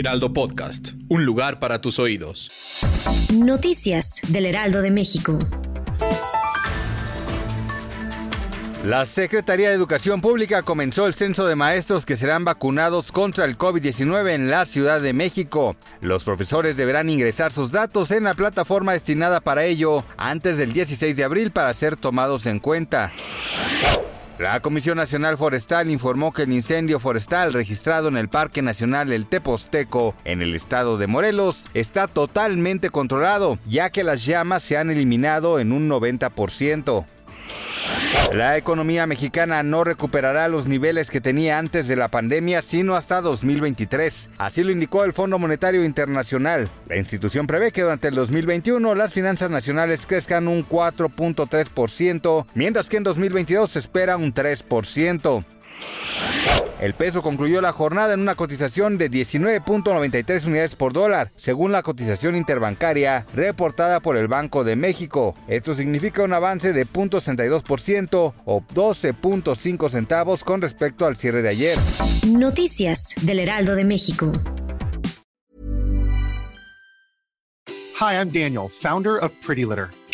Heraldo Podcast, un lugar para tus oídos. Noticias del Heraldo de México. La Secretaría de Educación Pública comenzó el censo de maestros que serán vacunados contra el COVID-19 en la Ciudad de México. Los profesores deberán ingresar sus datos en la plataforma destinada para ello antes del 16 de abril para ser tomados en cuenta. La Comisión Nacional Forestal informó que el incendio forestal registrado en el Parque Nacional El Teposteco, en el estado de Morelos, está totalmente controlado, ya que las llamas se han eliminado en un 90%. La economía mexicana no recuperará los niveles que tenía antes de la pandemia, sino hasta 2023. Así lo indicó el Fondo Monetario Internacional. La institución prevé que durante el 2021 las finanzas nacionales crezcan un 4.3%, mientras que en 2022 se espera un 3%. El peso concluyó la jornada en una cotización de 19.93 unidades por dólar, según la cotización interbancaria reportada por el Banco de México. Esto significa un avance de 0.62% o 12.5 centavos con respecto al cierre de ayer. Noticias del Heraldo de México. Hi, I'm Daniel, founder of Pretty Litter.